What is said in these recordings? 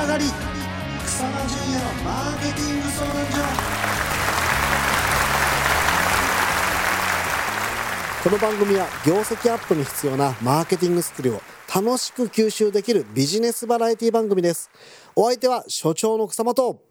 上がり。草間淳也のマーケティング相談所。この番組は業績アップに必要なマーケティングスキルを楽しく吸収できるビジネスバラエティ番組です。お相手は所長の草間と。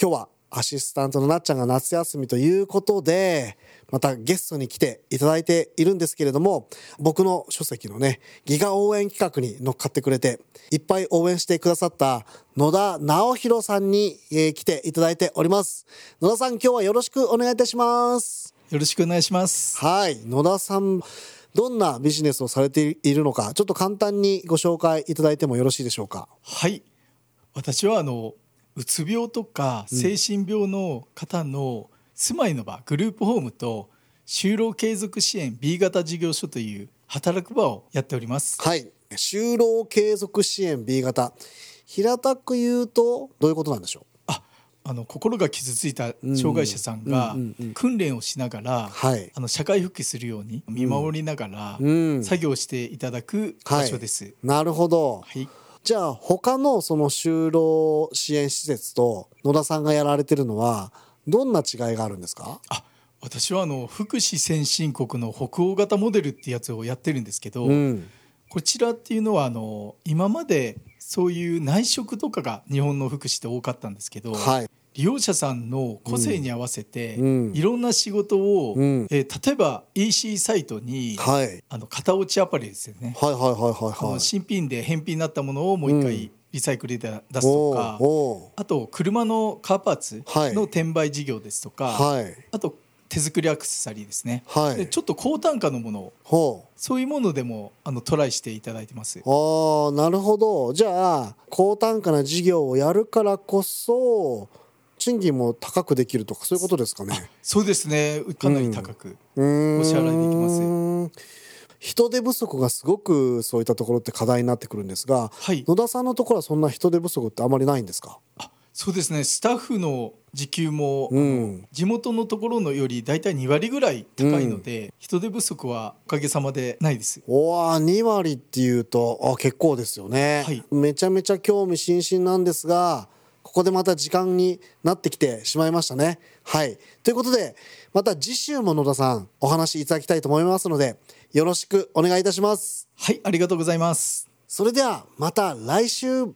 今日はアシスタントのなっちゃんが夏休みということで、またゲストに来ていただいているんですけれども、僕の書籍のね、ギガ応援企画に乗っかってくれて、いっぱい応援してくださった野田直弘さんに、えー、来ていただいております。野田さん、今日はよろしくお願いいたします。よろしくお願いします。はい。野田さん、どんなビジネスをされているのか、ちょっと簡単にご紹介いただいてもよろしいでしょうか？はい。私はあのうつ病とか精神病の方の住まいの場、グループホームと就労継続支援 B 型事業所という働く場をやっております。はい。就労継続支援 B 型。平たく言うとどういうことなんでしょう？ああの心が傷ついた障害者さんが訓練をしながら、あの社会復帰するように見守りながら作業していただく場所です。はい、なるほど、はいじゃあ他のその就労支援施設と野田さんがやられてるのはどんな違いがあるんですか？あ私はあの福祉先進国の北欧型モデルってやつをやってるんですけど、うん、こちらっていうのはあの今までそういう内職とかが日本の福祉って多かったんですけど、はい、利用者さんの個性に合わせて、いろんな仕事を、うん、えー、例えば EC サイトに、はい、あの型落ちアパレルですよね、はいはいはいはいはい、新品で返品になったものをもう一回、リサイクルで出すとかあと車のカーパーツの転売事業ですとか、はい、あと手作りアクセサリーですね、はい、でちょっと高単価のものをそういうものでもあのトライしていただいてます。あなるほど。じゃあ高単価な事業をやるからこそ賃金も高くできるとかそういうことですかね。そうですね。かなり高くお支払いできます、人手不足がすごくそういったところって課題になってくるんですが、はい、野田さんのところはそんな人手不足ってあまりないんですか？あそうですねスタッフの時給も、うん、地元のところのより大体2割ぐらい高いので、うん、人手不足はおかげさまでないですおわ2割っていうとあ結構ですよね、はい、めちゃめちゃ興味津々なんですがここでまた時間になってきてしまいましたね。はい。ということで、また次週も野田さんお話しいただきたいと思いますので、よろしくお願いいたします。はい、ありがとうございます。それではまた来週